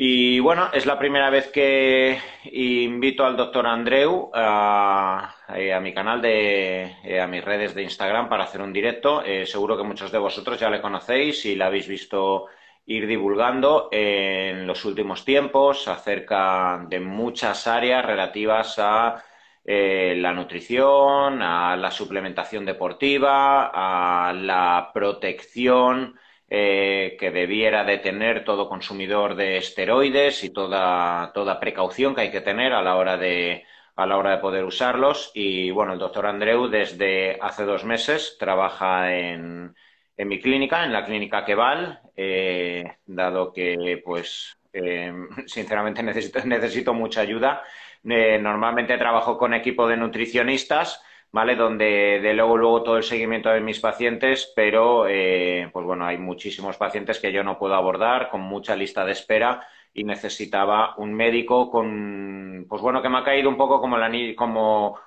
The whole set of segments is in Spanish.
Y bueno, es la primera vez que invito al doctor Andreu a, eh, mi canal, de, eh, a mis redes de Instagram para hacer un directo. Eh, seguro que muchos de vosotros ya le conocéis y la habéis visto ir divulgando en los últimos tiempos acerca de muchas áreas relativas a la nutrición, a la suplementación deportiva, a la protección eh, que debiera de tener todo consumidor de esteroides y toda, toda precaución que hay que tener a la hora de, a la hora de poder usarlos. Y bueno, el doctor Andreu desde hace dos meses trabaja en, en mi clínica, en la clínica Keval, eh, dado que pues eh, sinceramente necesito, necesito mucha ayuda. normalmente trabajo con equipo de nutricionistas ¿vale? Donde de luego, luego todo el seguimiento de mis pacientes, pero eh, pues bueno, hay muchísimos pacientes que yo no puedo abordar con mucha lista de espera y necesitaba un médico con, pues bueno, que me ha caído un poco como,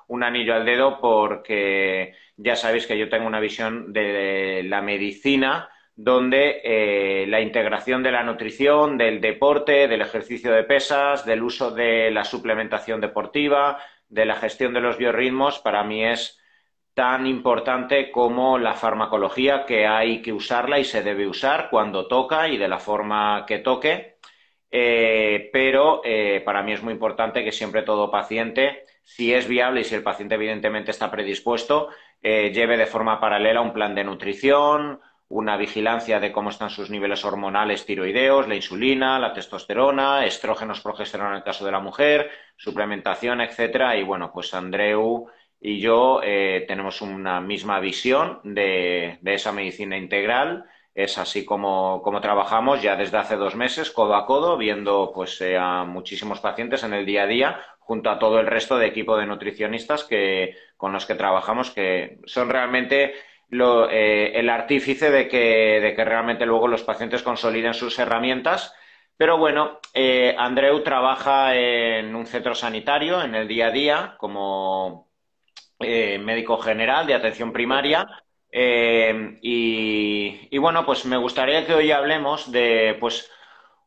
un anillo al dedo porque ya sabéis que yo tengo una visión de la medicina donde eh, la integración de la nutrición, del deporte, del ejercicio de pesas, del uso de la suplementación deportiva, de la gestión de los biorritmos para mí es tan importante como la farmacología, que hay que usarla y se debe usar cuando toca y de la forma que toque. Eh, pero eh, para mí es muy importante que siempre todo paciente, si es viable y si el paciente evidentemente está predispuesto, eh, lleve de forma paralela un plan de nutrición, una vigilancia de cómo están sus niveles hormonales tiroideos, la insulina, la testosterona, estrógenos, progesterona en el caso de la mujer, suplementación, etcétera. Y bueno, pues Andreu y yo eh, tenemos una misma visión de, esa medicina integral. Es así como, trabajamos ya desde hace dos meses, codo a codo, viendo pues eh, a muchísimos pacientes en el día a día, junto a todo el resto de equipo de nutricionistas que, con los que trabajamos, que son realmente eh, el artífice de que, realmente luego los pacientes consoliden sus herramientas. Pero bueno, eh, Andreu trabaja en un centro sanitario en el día a día como eh, médico general de atención primaria. Y, y, bueno, pues me gustaría que hoy hablemos de pues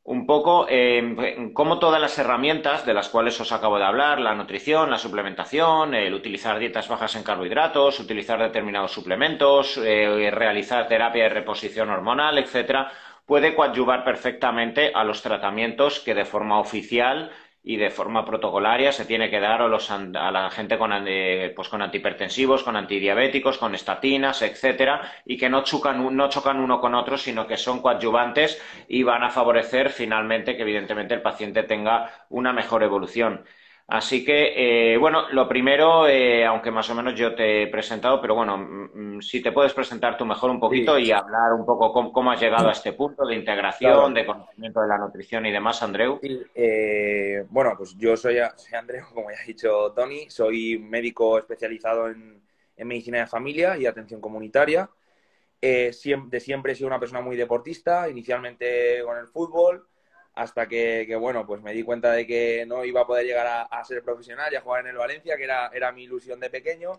un poco eh, cómo todas las herramientas de las cuales os acabo de hablar, la nutrición, la suplementación, el utilizar dietas bajas en carbohidratos, utilizar determinados suplementos, eh, realizar terapia de reposición hormonal, etcétera, puede coadyuvar perfectamente a los tratamientos que de forma oficial y de forma protocolaria se tiene que dar a, los, a la gente con, eh, pues con antihipertensivos, con antidiabéticos, con estatinas, etcétera, y que no chocan, no chocan uno con otro, sino que son coadyuvantes y van a favorecer finalmente que evidentemente el paciente tenga una mejor evolución. Así que, eh, bueno, lo primero, eh, aunque más o menos yo te he presentado, pero bueno, mm, mm, si te puedes presentar tú mejor un poquito y hablar un poco cómo, has llegado a este punto de integración, de conocimiento de la nutrición y demás, Andreu. Eh, bueno, pues yo soy, Andreu, como ya ha dicho Tony, soy médico especializado en, medicina de familia y atención comunitaria. de siempre he sido una persona muy deportista, inicialmente con el fútbol hasta que, bueno, pues me di cuenta de que no iba a poder llegar a, ser profesional y a jugar en el Valencia, que era, era mi ilusión de pequeño.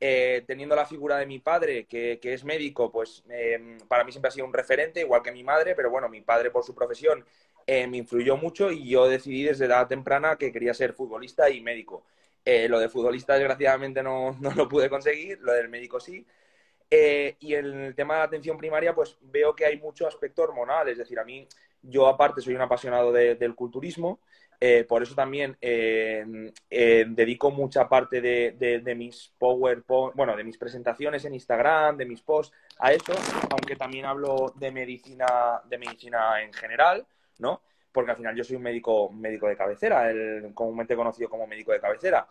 Eh, teniendo la figura de mi padre, que, es médico, pues em, para mí siempre ha sido un referente, igual que mi madre, pero bueno, mi padre por su profesión eh, me influyó mucho y yo decidí desde edad temprana que quería ser futbolista y médico. Eh, lo de futbolista desgraciadamente no, no, lo pude conseguir, lo del médico sí. y en el tema de atención primaria, pues veo que hay mucho aspecto hormonal, es decir, a mí yo aparte soy un apasionado del culturismo, eh, por eso también eh, eh, dedico mucha parte de, mis PowerPoint, bueno, de mis presentaciones en Instagram, de mis posts a eso, aunque también hablo de medicina, de medicina en general, ¿no? Porque al final yo soy un médico, médico de cabecera, el, comúnmente conocido como médico de cabecera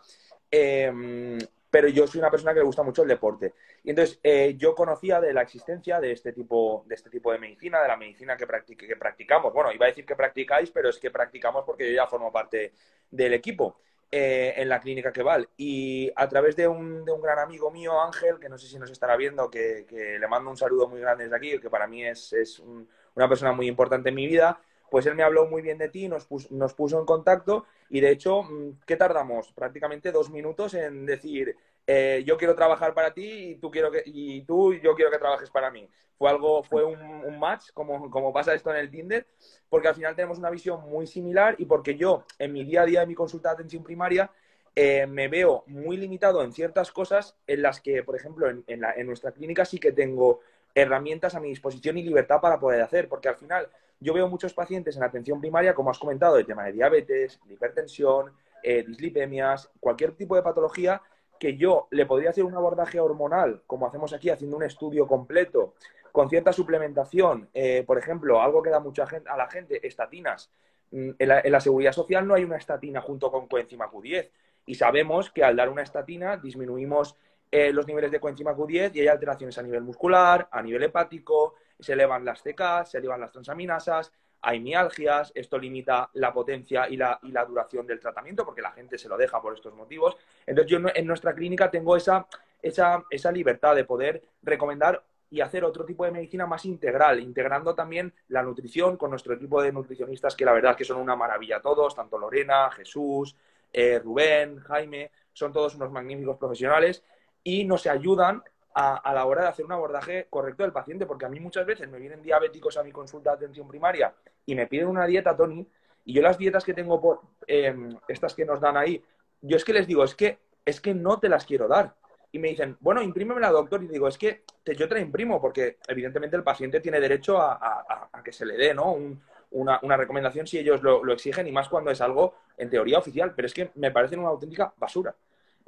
pero yo soy una persona que le gusta mucho el deporte. Y entonces eh, yo conocía de la existencia de este tipo de este tipo de medicina, de la medicina que, que practicamos. Bueno, iba a decir que practicáis, pero es que practicamos porque yo ya formo parte del equipo eh, en la clínica Keval. Y a través de un, de un, gran amigo mío, Ángel, que no sé si nos estará viendo, que, le mando un saludo muy grande desde aquí, que para mí es, es una persona muy importante en mi vida, pues él me habló muy bien de ti, nos puso, nos puso en contacto y de hecho, mm, ¿qué tardamos? Prácticamente dos minutos en decir, eh, yo quiero trabajar para ti y tú, quiero que, y tú yo quiero que trabajes para mí. Fue algo, fue un, match, como, como pasa esto en el Tinder, porque al final tenemos una visión muy similar y porque yo, en mi día a día de mi consulta de atención primaria, eh, me veo muy limitado en ciertas cosas en las que, por ejemplo, en, en, nuestra clínica sí que tengo herramientas a mi disposición y libertad para poder hacer, porque al final yo veo muchos pacientes en atención primaria, como has comentado, de tema de diabetes, de hipertensión, eh, dislipemias, cualquier tipo de patología que yo le podría hacer un abordaje hormonal, como hacemos aquí, haciendo un estudio completo, con cierta suplementación, eh, por ejemplo, algo que da mucha gente, a la gente, estatinas. Mm, en la, seguridad social no hay una estatina junto con coenzima Q10 y sabemos que al dar una estatina disminuimos eh, los niveles de coenzima Q10 y hay alteraciones a nivel muscular, a nivel hepático, se elevan las CK, se elevan las transaminasas, hay mialgias, esto limita la potencia y la, y la, duración del tratamiento porque la gente se lo deja por estos motivos. Entonces yo en nuestra clínica tengo esa libertad de poder recomendar y hacer otro tipo de medicina más integral, integrando también la nutrición con nuestro equipo de nutricionistas que la verdad es que son una maravilla todos, tanto Lorena, Jesús, eh, Rubén, Jaime, son todos unos magníficos profesionales y nos ayudan a, la hora de hacer un abordaje correcto del paciente, porque a mí muchas veces me vienen diabéticos a mi consulta de atención primaria y me piden una dieta, Tony, y yo las dietas que tengo por em, estas que nos dan ahí, yo es que les digo, es que, es que no te las quiero dar. Y me dicen, bueno, imprímemela, doctor. Y digo, es que yo te la imprimo, porque evidentemente el paciente tiene derecho a, que se le dé ¿no? una, recomendación si ellos lo, lo, exigen, y más cuando es algo en teoría oficial. Pero es que me parecen una auténtica basura.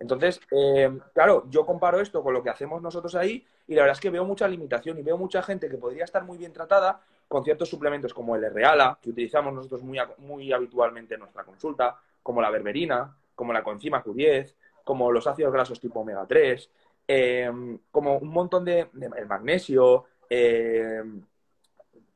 Entonces, eh, claro, yo comparo esto con lo que hacemos nosotros ahí y la verdad es que veo mucha limitación y veo mucha gente que podría estar muy bien tratada con ciertos suplementos como el Reala, que utilizamos nosotros muy, muy habitualmente en nuestra consulta, como la berberina, como la coenzima Q10, como los ácidos grasos tipo omega 3, eh, como un montón de, el magnesio, eh,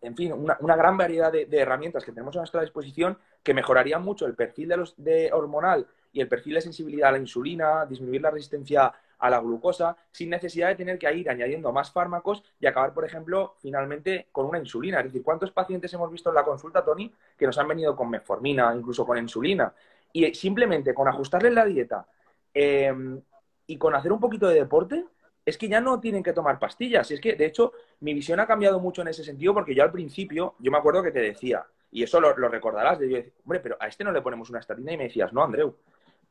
en fin, una, gran variedad de, herramientas que tenemos a nuestra disposición que mejorarían mucho el perfil de los, de hormonal y el perfil de sensibilidad a la insulina, disminuir la resistencia a la glucosa, sin necesidad de tener que ir añadiendo más fármacos y acabar, por ejemplo, finalmente con una insulina. Es decir, ¿cuántos pacientes hemos visto en la consulta, Tony, que nos han venido con metformina, incluso con insulina? Y simplemente con ajustarles la dieta em, y con hacer un poquito de deporte, es que ya no tienen que tomar pastillas. Es que, de hecho, mi visión ha cambiado mucho en ese sentido porque yo al principio, yo me acuerdo que te decía, y eso lo, recordarás, de yo hombre, pero a este no le ponemos una estatina y me decías, no, Andreu,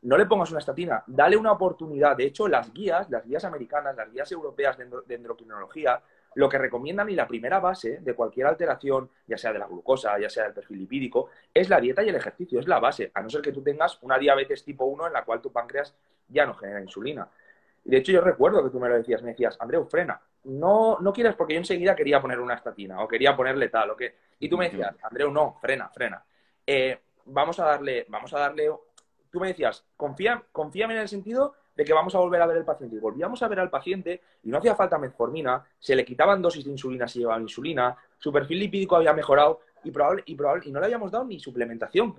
no le pongas una estatina, dale una oportunidad. De hecho, las guías, las guías americanas, las guías europeas de, endocrinología, lo que recomiendan y la primera base de cualquier alteración, ya sea de la glucosa, ya sea del perfil lipídico, es la dieta y el ejercicio, es la base, a no ser que tú tengas una diabetes tipo 1 en la cual tu páncreas ya no genera insulina. Y de hecho yo recuerdo que tú me lo decías, me decías, Andreu, frena, no, no quieres porque yo enseguida quería poner una estatina o quería ponerle tal o qué. Y tú me decías, Andreu, no, frena, frena. Eh, vamos a darle, vamos a darle tú me decías, confía, confíame en el sentido de que vamos a volver a ver al paciente. Y volvíamos a ver al paciente y no hacía falta metformina, se le quitaban dosis de insulina si llevaba insulina, su perfil lipídico había mejorado y, probable, y, probable, y no le habíamos dado ni suplementación,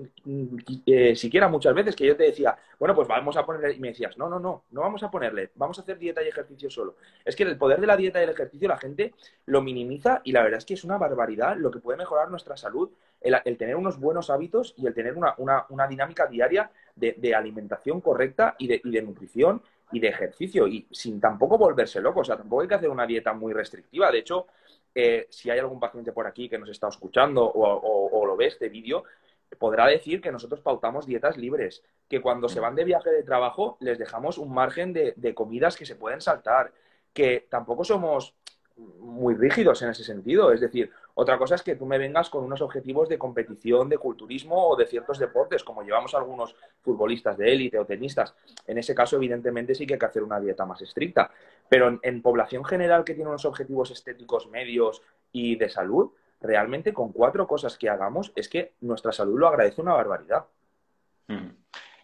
eh, siquiera muchas veces que yo te decía, bueno, pues vamos a ponerle, y me decías, no, no, no, no vamos a ponerle, vamos a hacer dieta y ejercicio solo. Es que el poder de la dieta y el ejercicio la gente lo minimiza y la verdad es que es una barbaridad lo que puede mejorar nuestra salud, el, tener unos buenos hábitos y el tener una, una, dinámica diaria de, alimentación correcta y de, y de nutrición y de ejercicio y sin tampoco volverse loco. O sea, tampoco hay que hacer una dieta muy restrictiva. De hecho, eh, si hay algún paciente por aquí que nos está escuchando o, lo ve este vídeo, podrá decir que nosotros pautamos dietas libres, que cuando se van de viaje de trabajo les dejamos un margen de, de comidas que se pueden saltar, que tampoco somos muy rígidos en ese sentido. Es decir, otra cosa es que tú me vengas con unos objetivos de competición, de culturismo o de ciertos deportes, como llevamos algunos futbolistas de élite o tenistas. En ese caso, evidentemente, sí que hay que hacer una dieta más estricta. Pero en, población general que tiene unos objetivos estéticos medios y de salud, realmente con cuatro cosas que hagamos es que nuestra salud lo agradece una barbaridad.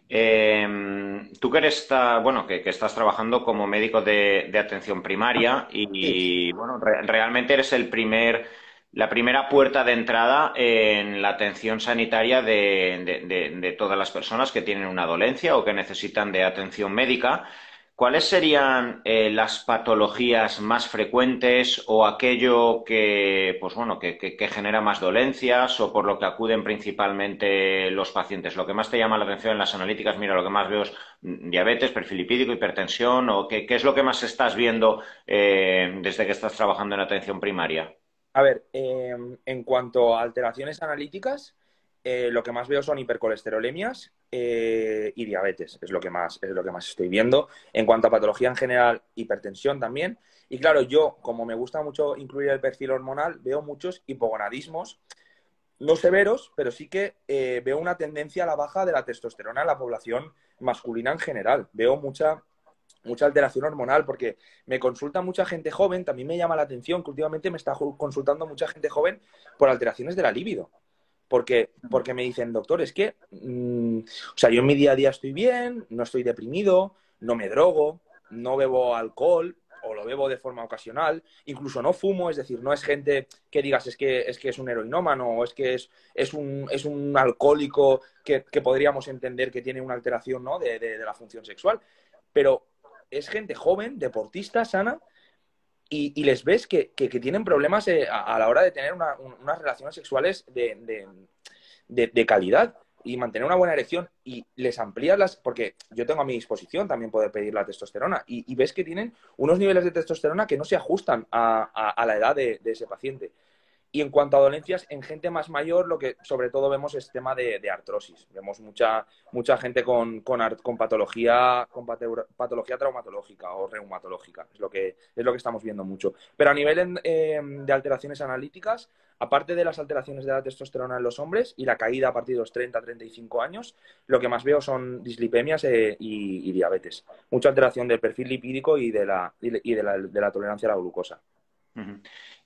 Em, tú que eres, bueno, que, estás trabajando como médico de, atención primaria y, bueno, realmente eres el primer, la primera puerta de entrada en la atención sanitaria de, todas las personas que tienen una dolencia o que necesitan de atención médica. ¿Cuáles serían eh, las patologías más frecuentes o aquello que, pues bueno, que, genera más dolencias o por lo que acuden principalmente los pacientes? Lo que más te llama la atención en las analíticas, mira, lo que más veo es mm, diabetes, perfil lipídico, hipertensión, o qué, es lo que más estás viendo eh, desde que estás trabajando en atención primaria. A ver, em, en cuanto a alteraciones analíticas, eh, lo que más veo son hipercolesterolemias eh, y diabetes, es lo, que más, es lo que más estoy viendo. En cuanto a patología en general, hipertensión también. Y claro, yo, como me gusta mucho incluir el perfil hormonal, veo muchos hipogonadismos, no severos, pero sí que eh, veo una tendencia a la baja de la testosterona en la población masculina en general. Veo mucha mucha alteración hormonal, porque me consulta mucha gente joven, también me llama la atención que últimamente me está consultando mucha gente joven por alteraciones de la libido porque, porque me dicen, doctor, es que, mm, o sea, yo en mi día a día estoy bien, no estoy deprimido, no me drogo, no bebo alcohol o lo bebo de forma ocasional, incluso no fumo, es decir, no es gente que digas es que es, que es un heroinómano o es que es, es, un, es un alcohólico que, podríamos entender que tiene una alteración ¿no? de, la función sexual, pero es gente joven, deportista, sana, y, les ves que, tienen problemas eh, a, la hora de tener unas relaciones sexuales de, calidad y mantener una buena erección y les amplías las, porque yo tengo a mi disposición también poder pedir la testosterona y, ves que tienen unos niveles de testosterona que no se ajustan a, la edad de, ese paciente. Y en cuanto a dolencias, en gente más mayor lo que sobre todo vemos es tema de, artrosis. Vemos mucha, mucha gente con, con, patología, con patología traumatológica o reumatológica. Es lo, que, es lo que estamos viendo mucho. Pero a nivel em, de alteraciones analíticas, aparte de las alteraciones de la testosterona en los hombres y la caída a partir de los 30-35 años, lo que más veo son dislipemias eh, y, diabetes. Mucha alteración del perfil lipídico y de la, y de la, de la tolerancia a la glucosa.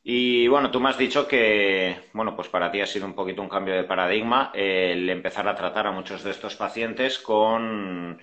Y bueno, tú me has dicho que, bueno, pues para ti ha sido un poquito un cambio de paradigma el empezar a tratar a muchos de estos pacientes con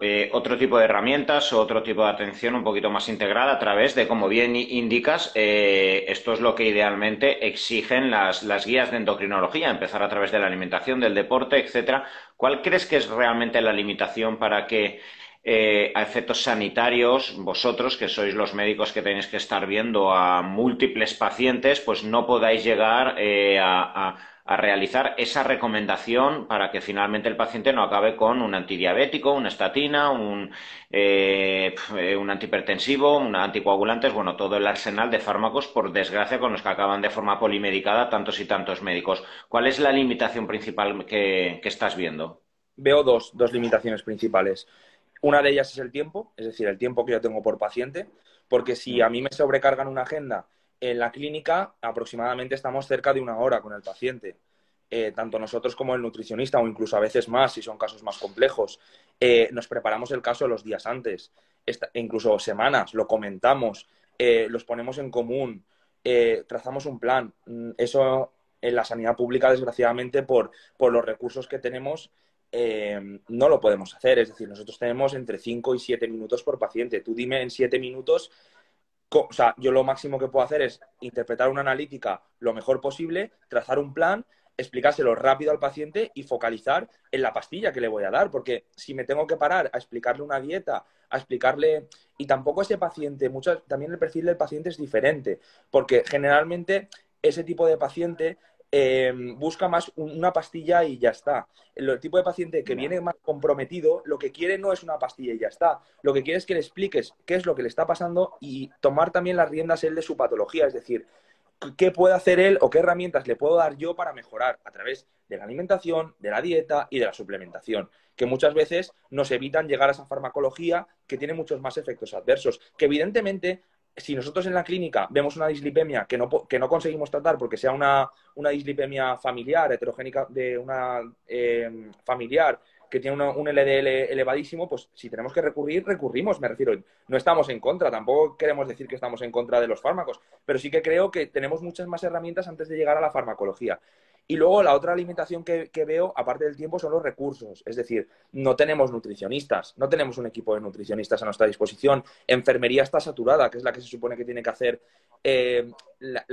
eh, otro tipo de herramientas o otro tipo de atención un poquito más integral a través de, como bien indicas, eh, esto es lo que idealmente exigen las, las guías de endocrinología, empezar a través de la alimentación, del deporte, etcétera. ¿Cuál crees que es realmente la limitación para que eh, a efectos sanitarios, vosotros, que sois los médicos que tenéis que estar viendo a múltiples pacientes, pues no podáis llegar eh, a, realizar esa recomendación para que finalmente el paciente no acabe con un antidiabético, una estatina, un, eh, un antihipertensivo, un anticoagulante, bueno, todo el arsenal de fármacos, por desgracia, con los que acaban de forma polimedicada tantos y tantos médicos. ¿Cuál es la limitación principal que, que estás viendo? Veo dos, dos limitaciones principales. Una de ellas es el tiempo, es decir, el tiempo que yo tengo por paciente, porque si a mí me sobrecargan una agenda en la clínica, aproximadamente estamos cerca de una hora con el paciente. Eh, tanto nosotros como el nutricionista, o incluso a veces más, si son casos más complejos, eh, nos preparamos el caso los días antes, incluso semanas, lo comentamos, eh, los ponemos en común, trazamos un plan. Mm, eso en la sanidad pública, desgraciadamente, por, por los recursos que tenemos, eh, no lo podemos hacer. Es decir, nosotros tenemos entre 5 y 7 minutos por paciente. Tú dime en 7 minutos, o sea, yo lo máximo que puedo hacer es interpretar una analítica lo mejor posible, trazar un plan, explicárselo rápido al paciente y focalizar en la pastilla que le voy a dar. Porque si me tengo que parar a explicarle una dieta, a explicarle... Y tampoco ese paciente, muchas, también el perfil del paciente es diferente, porque generalmente ese tipo de paciente Em, busca más una pastilla y ya está. El tipo de paciente que viene más comprometido, lo que quiere no es una pastilla y ya está. Lo que quiere es que le expliques qué es lo que le está pasando y tomar también las riendas él de su patología. Es decir, qué puede hacer él o qué herramientas le puedo dar yo para mejorar a través de la alimentación, de la dieta y de la suplementación, que muchas veces nos evitan llegar a esa farmacología que tiene muchos más efectos adversos, que evidentemente si nosotros en la clínica vemos una dislipemia que no, que no conseguimos tratar porque sea una, una dislipemia familiar, heterogénica de una eh, familiar que tiene un LDL elevadísimo, pues si tenemos que recurrir, recurrimos, me refiero. No estamos en contra, tampoco queremos decir que estamos en contra de los fármacos, pero sí que creo que tenemos muchas más herramientas antes de llegar a la farmacología. Y luego la otra limitación que, veo, aparte del tiempo, son los recursos. Es decir, no tenemos nutricionistas, no tenemos un equipo de nutricionistas a nuestra disposición. Enfermería está saturada, que es la que se supone que tiene que hacer, eh,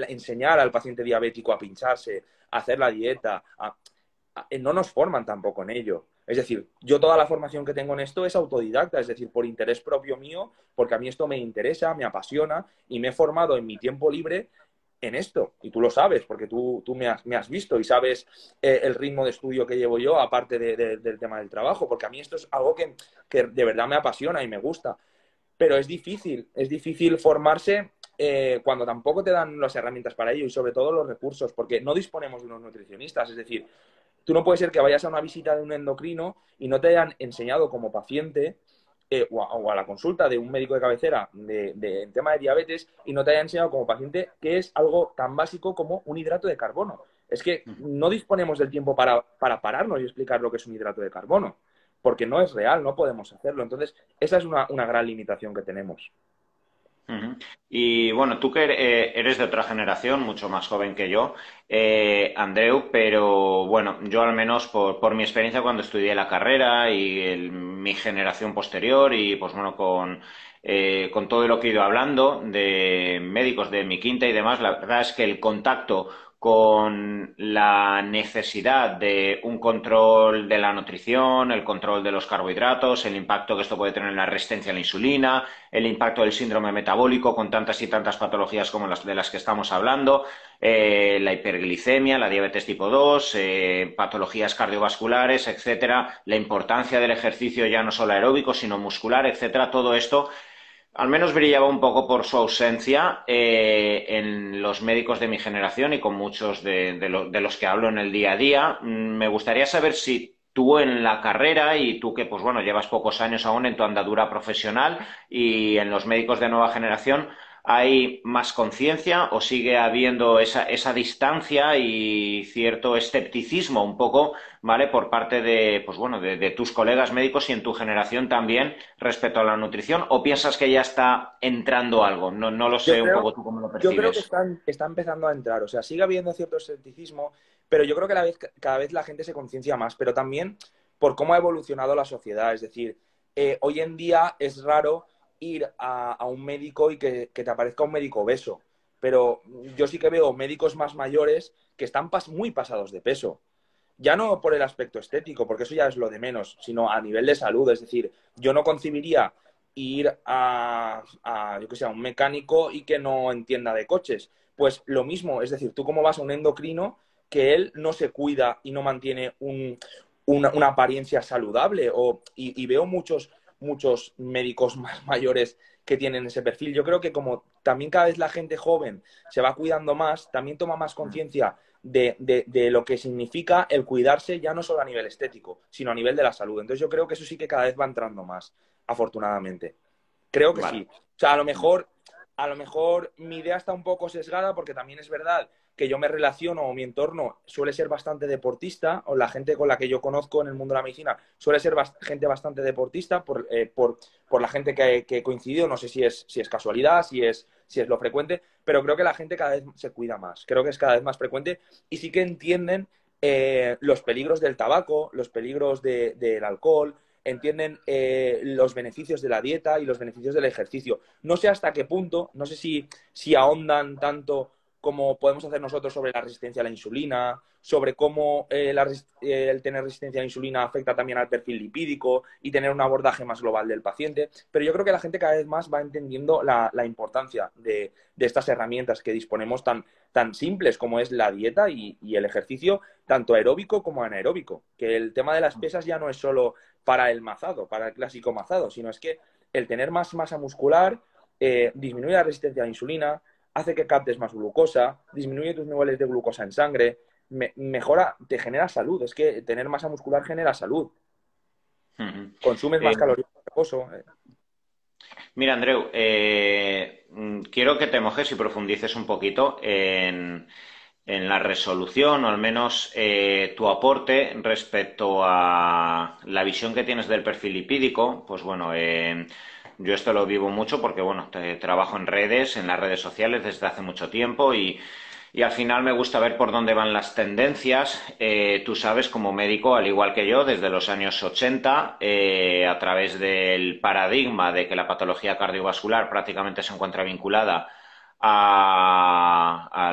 enseñar al paciente diabético a pincharse, a hacer la dieta. Eh, no nos forman tampoco en ello. Es decir, yo toda la formación que tengo en esto es autodidacta, es decir, por interés propio mío, porque a mí esto me interesa, me apasiona y me he formado en mi tiempo libre en esto. Y tú lo sabes, porque tú, tú me, has, me, has, visto y sabes eh, el ritmo de estudio que llevo yo, aparte de, de, del tema del trabajo, porque a mí esto es algo que, que, de verdad me apasiona y me gusta. Pero es difícil, es difícil formarse eh, cuando tampoco te dan las herramientas para ello y sobre todo los recursos, porque no disponemos de unos nutricionistas. Es decir, tú no puede ser que vayas a una visita de un endocrino y no te hayan enseñado como paciente eh, o, a, o, a, la consulta de un médico de cabecera de, de, en tema de diabetes y no te haya enseñado como paciente que es algo tan básico como un hidrato de carbono. Es que no disponemos del tiempo para, para pararnos y explicar lo que es un hidrato de carbono, porque no es real, no podemos hacerlo. Entonces, esa es una, una gran limitación que tenemos. Y bueno, tú que eh, eres de otra generación, mucho más joven que yo, eh, Andreu, pero bueno, yo al menos por, por, mi experiencia cuando estudié la carrera y el, mi generación posterior y pues bueno, con, eh, con todo lo que he ido hablando de médicos de mi quinta y demás, la verdad es que el contacto con la necesidad de un control de la nutrición, el control de los carbohidratos, el impacto que esto puede tener en la resistencia a la insulina, el impacto del síndrome metabólico con tantas y tantas patologías como las de las que estamos hablando, eh, la hiperglicemia, la diabetes tipo 2, eh, patologías cardiovasculares, etcétera, la importancia del ejercicio ya no solo aeróbico, sino muscular, etcétera, todo esto al menos brillaba un poco por su ausencia eh, en los médicos de mi generación y con muchos de, de, lo, de, los que hablo en el día a día. Mm, me gustaría saber si tú en la carrera y tú que, pues bueno, llevas pocos años aún en tu andadura profesional y en los médicos de nueva generación, ¿Hay más conciencia o sigue habiendo esa, esa, distancia y cierto escepticismo un poco, ¿vale? Por parte de, pues bueno, de, de, tus colegas médicos y en tu generación también respecto a la nutrición? ¿O piensas que ya está entrando algo? No, no lo sé creo, un poco tú cómo lo percibes. Yo creo que está, está, empezando a entrar. O sea, sigue habiendo cierto escepticismo, pero yo creo que la vez, cada vez la gente se conciencia más, pero también por cómo ha evolucionado la sociedad. Es decir, eh, hoy en día es raro ir a, un médico y que, te aparezca un médico obeso. Pero yo sí que veo médicos más mayores que están muy pasados de peso. Ya no por el aspecto estético, porque eso ya es lo de menos, sino a nivel de salud. Es decir, yo no concibiría ir a, yo que un mecánico y que no entienda de coches. Pues lo mismo, es decir, tú cómo vas a un endocrino que él no se cuida y no mantiene un, una, apariencia saludable. O, y veo muchos muchos médicos más mayores que tienen ese perfil. Yo creo que como también cada vez la gente joven se va cuidando más, también toma más conciencia de, de, de, lo que significa el cuidarse ya no solo a nivel estético, sino a nivel de la salud. Entonces yo creo que eso sí que cada vez va entrando más, afortunadamente. Creo que vale. sí. O sea, a lo mejor, a lo mejor mi idea está un poco sesgada porque también es verdad que yo me relaciono o mi entorno suele ser bastante deportista, o la gente con la que yo conozco en el mundo de la medicina suele ser gente bastante deportista por, eh, por, por la gente que, que, he coincidido. No sé si es, si es casualidad, si es, si es lo frecuente, pero creo que la gente cada vez se cuida más. Creo que es cada vez más frecuente y sí que entienden eh, los peligros del tabaco, los peligros de, del alcohol, entienden eh, los beneficios de la dieta y los beneficios del ejercicio. No sé hasta qué punto, no sé si, si ahondan tanto como podemos hacer nosotros sobre la resistencia a la insulina, sobre cómo eh, eh, el tener resistencia a la insulina afecta también al perfil lipídico y tener un abordaje más global del paciente. Pero yo creo que la gente cada vez más va entendiendo la, importancia de, estas herramientas que disponemos tan, simples como es la dieta y, y, el ejercicio, tanto aeróbico como anaeróbico. Que el tema de las pesas ya no es solo para el mazado, para el clásico mazado, sino es que el tener más masa muscular eh, disminuye la resistencia a la insulina, hace que captes más glucosa, disminuye tus niveles de glucosa en sangre, me, mejora, te genera salud. Es que tener masa muscular genera salud. Uh -huh. Consumes más eh, calorías de. Eh. Mira, Andreu, eh, quiero que te mojes y profundices un poquito en, en la resolución, o al menos eh, tu aporte respecto a la visión que tienes del perfil lipídico. Pues bueno, eh, yo esto lo vivo mucho porque, bueno, te, trabajo en redes, en las redes sociales desde hace mucho tiempo y, y al final me gusta ver por dónde van las tendencias. Eh, tú sabes, como médico, al igual que yo, desde los años 80, eh, a través del paradigma de que la patología cardiovascular prácticamente se encuentra vinculada a,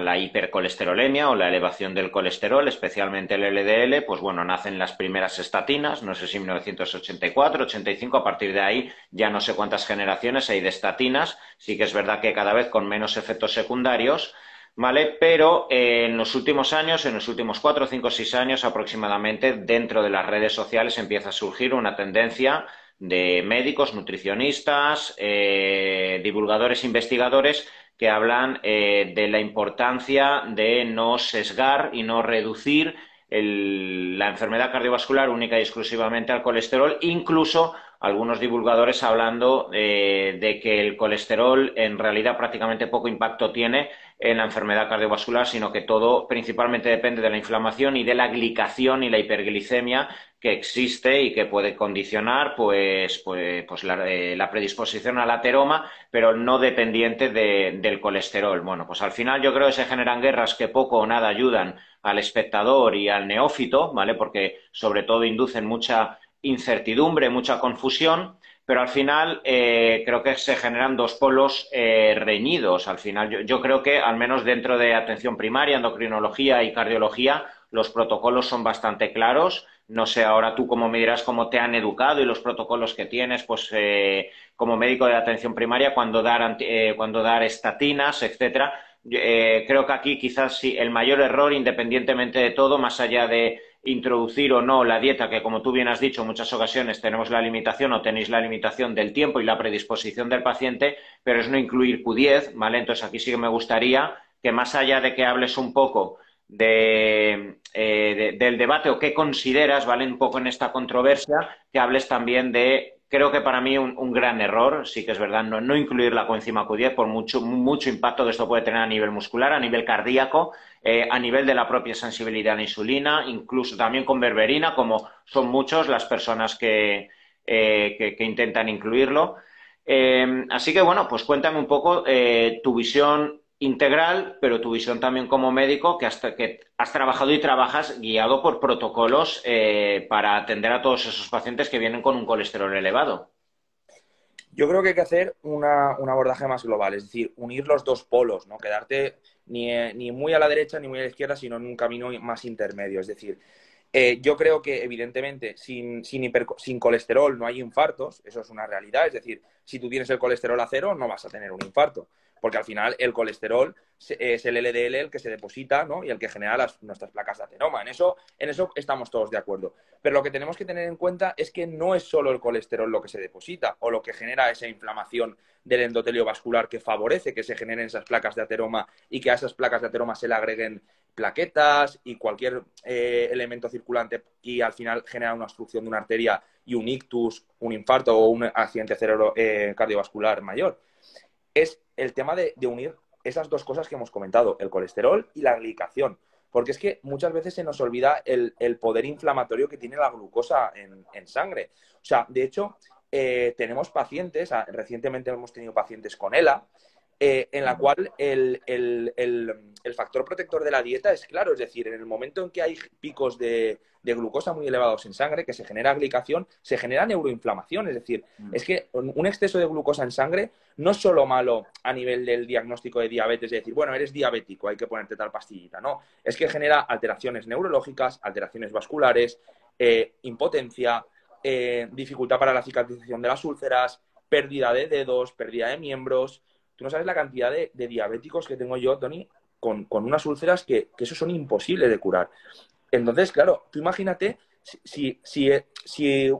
la hipercolesterolemia o la elevación del colesterol, especialmente el LDL, pues bueno, nacen las primeras estatinas, no sé si 1984, 85, a partir de ahí ya no sé cuántas generaciones hay de estatinas, sí que es verdad que cada vez con menos efectos secundarios, ¿vale? Pero eh, en los últimos años, en los últimos cuatro, cinco, seis años aproximadamente, dentro de las redes sociales empieza a surgir una tendencia de médicos, nutricionistas, eh, divulgadores, investigadores que hablan eh, de la importancia de no sesgar y no reducir la enfermedad cardiovascular única y exclusivamente al colesterol, incluso algunos divulgadores hablando eh, de que el colesterol en realidad prácticamente poco impacto tiene en la enfermedad cardiovascular, sino que todo principalmente depende de la inflamación y de la glicación y la hiperglicemia que existe y que puede condicionar pues, pues, pues eh, la, predisposición al ateroma, pero no dependiente del colesterol. Bueno, pues al final yo creo que se generan guerras que poco o nada ayudan al espectador y al neófito, ¿vale? Porque sobre todo inducen mucha incertidumbre, mucha confusión, pero al final eh, creo que se generan dos polos eh, reñidos. Al final yo, creo que al menos dentro de atención primaria, endocrinología y cardiología, los protocolos son bastante claros no sé, ahora tú como me dirás cómo te han educado y los protocolos que tienes, pues eh, como médico de atención primaria, cuando dar, eh, cuando dar estatinas, etcétera. Creo que aquí quizás sí el mayor error, independientemente de todo, más allá de introducir o no la dieta, que como tú bien has dicho, en muchas ocasiones tenemos la limitación o tenéis la limitación del tiempo y la predisposición del paciente, pero es no incluir Q10, ¿vale? Entonces aquí sí que me gustaría que más allá de que hables un poco eh, de, del debate o qué consideras, ¿vale? Un poco en esta controversia, que hables también de, creo que para mí un, gran error, sí que es verdad, no, incluir la coenzima Q10 por mucho, impacto que esto puede tener a nivel muscular, a nivel cardíaco, eh, a nivel de la propia sensibilidad a la insulina, incluso también con berberina, como son muchos las personas que, eh, que, intentan incluirlo. así que bueno, pues cuéntame un poco tu visión integral, pero tu visión también como médico, que, hasta, que has trabajado y trabajas guiado por protocolos eh, para atender a todos esos pacientes que vienen con un colesterol elevado. Yo creo que hay que hacer una, un abordaje más global, es decir, unir los dos polos, no quedarte ni, ni, muy a la derecha ni muy a la izquierda, sino en un camino más intermedio. Es decir, eh, yo creo que evidentemente sin, sin, sin colesterol no hay infartos, eso es una realidad, es decir, si tú tienes el colesterol a cero no vas a tener un infarto porque al final el colesterol es el LDL el que se deposita ¿no? y el que genera las, nuestras placas de ateroma. En eso, en eso estamos todos de acuerdo. Pero lo que tenemos que tener en cuenta es que no es solo el colesterol lo que se deposita o lo que genera esa inflamación del endotelio vascular que favorece que se generen esas placas de ateroma y que a esas placas de ateroma se le agreguen plaquetas y cualquier eh, elemento circulante y al final genera una obstrucción de una arteria y un ictus, un infarto o un accidente cerebro eh, cardiovascular mayor es el tema de, unir esas dos cosas que hemos comentado, el colesterol y la glicación. Porque es que muchas veces se nos olvida el, poder inflamatorio que tiene la glucosa en, sangre. O sea, de hecho, eh, tenemos pacientes, recientemente hemos tenido pacientes con ELA, eh, en la cual el, factor protector de la dieta es claro, es decir, en el momento en que hay picos de, glucosa muy elevados en sangre, que se genera glicación, se genera neuroinflamación, es decir, mm. es que un exceso de glucosa en sangre no es solo malo a nivel del diagnóstico de diabetes, es decir, bueno, eres diabético, hay que ponerte tal pastillita, no, es que genera alteraciones neurológicas, alteraciones vasculares, eh, impotencia, eh, dificultad para la cicatrización de las úlceras, pérdida de dedos, pérdida de miembros, no sabes la cantidad de, diabéticos que tengo yo, Tony, con, unas úlceras que, que, eso son imposibles de curar. Entonces, claro, tú imagínate si, si, si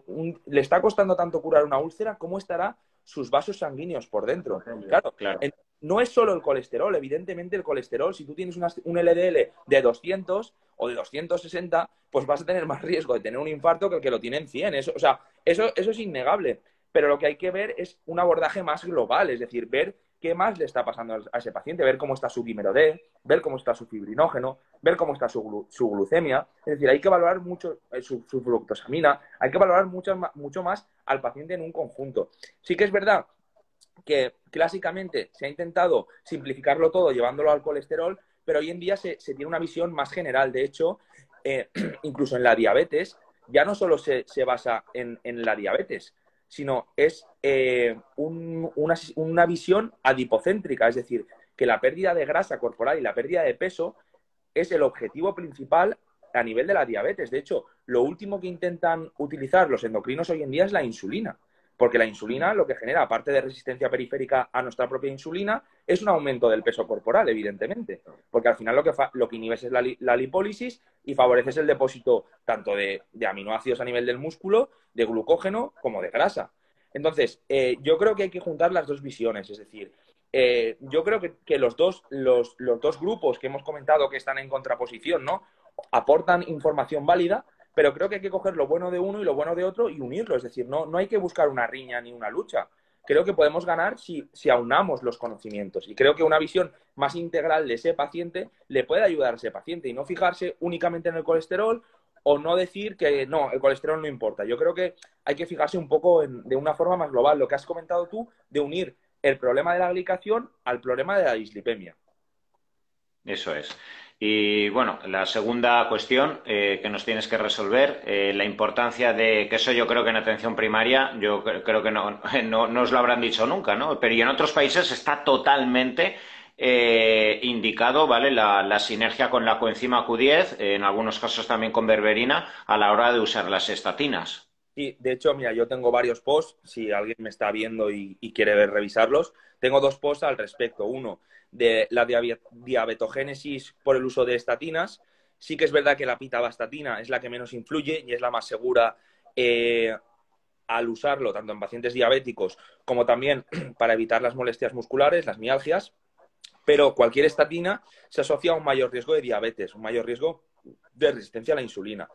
le está costando tanto curar una úlcera, ¿cómo estará sus vasos sanguíneos por dentro? Claro, claro. no es solo el colesterol, evidentemente el colesterol, si tú tienes un LDL de 200 o de 260, pues vas a tener más riesgo de tener un infarto que el que lo tiene en 100. Eso, o sea, eso, eso es innegable. Pero lo que hay que ver es un abordaje más global, es decir, ver qué más le está pasando a ese paciente, ver cómo está su químero D, ver cómo está su fibrinógeno, ver cómo está su, glucemia. Es decir, hay que valorar mucho eh, su, fructosamina, hay que valorar mucho, mucho más al paciente en un conjunto. Sí que es verdad que clásicamente se ha intentado simplificarlo todo llevándolo al colesterol, pero hoy en día se, tiene una visión más general. De hecho, eh, incluso en la diabetes, ya no solo se, basa en, en, la diabetes, sino es eh, una, una visión adipocéntrica, es decir, que la pérdida de grasa corporal y la pérdida de peso es el objetivo principal a nivel de la diabetes. De hecho, lo último que intentan utilizar los endocrinos hoy en día es la insulina. Porque la insulina lo que genera, aparte de resistencia periférica a nuestra propia insulina, es un aumento del peso corporal, evidentemente. Porque al final lo que, lo que inhibes es la, lipólisis y favoreces el depósito tanto de, aminoácidos a nivel del músculo, de glucógeno, como de grasa. Entonces, eh, yo creo que hay que juntar las dos visiones. Es decir, eh, yo creo que, los, dos, los, los, dos grupos que hemos comentado que están en contraposición, ¿no? Aportan información válida, pero creo que hay que coger lo bueno de uno y lo bueno de otro y unirlo. Es decir, no, no hay que buscar una riña ni una lucha. Creo que podemos ganar si, si aunamos los conocimientos. Y creo que una visión más integral de ese paciente le puede ayudar a ese paciente y no fijarse únicamente en el colesterol o no decir que no, el colesterol no importa. Yo creo que hay que fijarse un poco de una forma más global. Lo que has comentado tú, de unir el problema de la glicación al problema de la dislipemia. Eso es. Y bueno, la segunda cuestión eh, que nos tienes que resolver, eh, la importancia de, que eso yo creo que en atención primaria, yo creo que no, no, os lo habrán dicho nunca, ¿no? Pero y en otros países está totalmente eh, indicado, ¿vale? La, la, sinergia con la coenzima Q10, en algunos casos también con berberina, a la hora de usar las estatinas. Sí, de hecho, mira, yo tengo varios posts, si alguien me está viendo y, quiere revisarlos, tengo dos posts al respecto. Uno, de la diabetogénesis por el uso de estatinas. Sí que es verdad que la pitavastatina es la que menos influye y es la más segura eh, al usarlo, tanto en pacientes diabéticos como también para evitar las molestias musculares, las mialgias. Pero cualquier estatina se asocia a un mayor riesgo de diabetes, un mayor riesgo de resistencia a la insulina.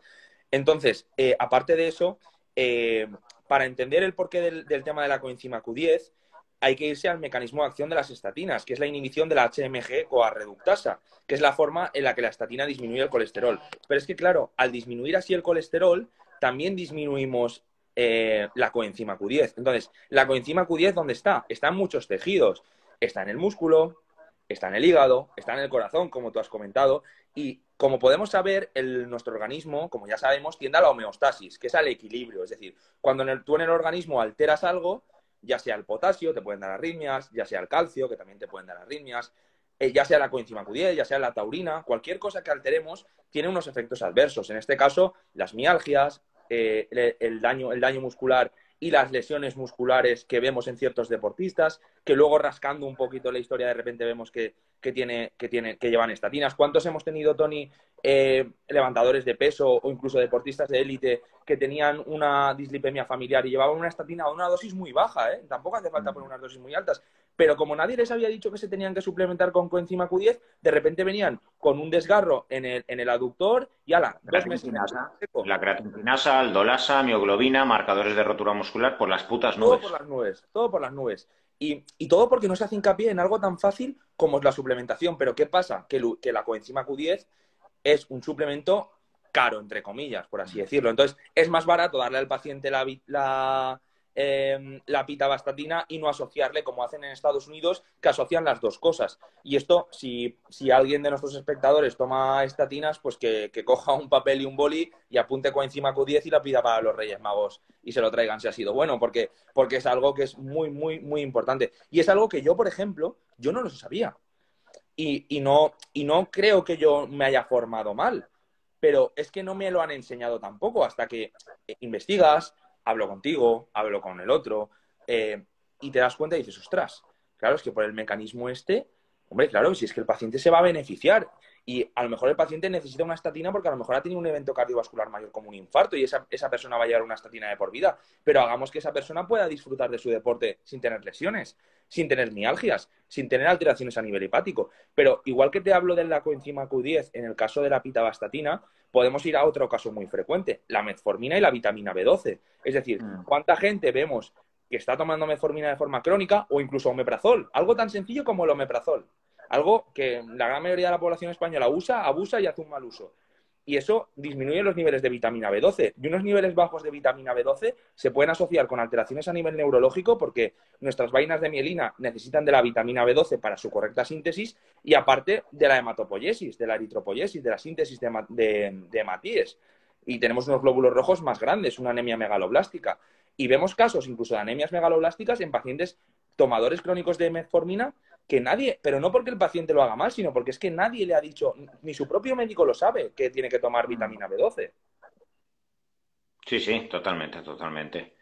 Entonces, eh, aparte de eso, eh, para entender el porqué del, tema de la coenzima Q10, hay que irse al mecanismo de acción de las estatinas, que es la inhibición de la HMG coarreductasa, que es la forma en la que la estatina disminuye el colesterol. Pero es que, claro, al disminuir así el colesterol, también disminuimos eh, la coenzima Q10. Entonces, la coenzima Q10, ¿dónde está? Está en muchos tejidos. Está en el músculo, está en el hígado, está en el corazón, como tú has comentado, y como podemos saber, nuestro organismo, como ya sabemos, tiende a la homeostasis, que es al equilibrio. Es decir, cuando tú en el organismo alteras algo, ya sea el potasio, te pueden dar arritmias, ya sea el calcio, que también te pueden dar arritmias, eh, ya sea la coenzima Q10, ya sea la taurina, cualquier cosa que alteremos tiene unos efectos adversos. En este caso, las mialgias, eh, el, daño, el daño muscular y las lesiones musculares que vemos en ciertos deportistas, que luego rascando un poquito la historia de repente vemos que que, tiene, que, tiene, que llevan estatinas. ¿Cuántos hemos tenido, Tony, eh, levantadores de peso o incluso deportistas de élite que tenían una dislipemia familiar y llevaban una estatina a una dosis muy baja? ¿eh? Tampoco hace falta poner unas dosis muy altas. Pero como nadie les había dicho que se tenían que suplementar con coenzima Q10, de repente venían con un desgarro en el, en el aductor y ala, dos meses. La creatinasa, aldolasa, mioglobina, marcadores de rotura muscular por las putas nubes. Todo por las nubes, todo por las nubes. Y, todo porque no se hace hincapié en algo tan fácil como es la suplementación. Pero ¿qué pasa? Que, que la coenzima Q10 es un suplemento caro, entre comillas, por así decirlo. Entonces, es más barato darle al paciente la, la, Em, la pitavastatina y no asociarle como hacen en Estados Unidos, que asocian las dos cosas. Y esto, si, alguien de nuestros espectadores toma estatinas, pues que, coja un papel y un boli y apunte encima Q10 y la pida para los Reyes Magos y se lo traigan si ha sido bueno, porque, porque es algo que es muy, muy, muy importante. Y es algo que yo, por ejemplo, yo no lo sabía. Y, y, no, y no creo que yo me haya formado mal, pero es que no me lo han enseñado tampoco hasta que investigas, hablo contigo, hablo con el otro, eh, y te das cuenta y dices, ostras, claro, es que por el mecanismo este, hombre, claro, si es que el paciente se va a beneficiar. Y a lo mejor el paciente necesita una estatina porque a lo mejor ha tenido un evento cardiovascular mayor como un infarto y esa, esa persona va a llevar una estatina de por vida. Pero hagamos que esa persona pueda disfrutar de su deporte sin tener lesiones, sin tener mialgias, sin tener alteraciones a nivel hepático. Pero igual que te hablo de la coenzima Q10 en el caso de la pitavastatina, podemos ir a otro caso muy frecuente, la metformina y la vitamina B12. Es decir, mm. ¿cuánta gente vemos que está tomando metformina de forma crónica o incluso omeprazol? Algo tan sencillo como el omeprazol. Algo que la gran mayoría de la población española usa, abusa y hace un mal uso. Y eso disminuye los niveles de vitamina B12. Y unos niveles bajos de vitamina B12 se pueden asociar con alteraciones a nivel neurológico porque nuestras vainas de mielina necesitan de la vitamina B12 para su correcta síntesis y aparte de la hematopoiesis, de la eritropoiesis, de la síntesis de, de, hematíes. Y tenemos unos glóbulos rojos más grandes, una anemia megaloblástica. Y vemos casos incluso de anemias megaloblásticas en pacientes tomadores crónicos de metformina que nadie, pero no porque el paciente lo haga mal, sino porque es que nadie le ha dicho, ni su propio médico lo sabe, que tiene que tomar vitamina B12. Sí, sí, totalmente, totalmente.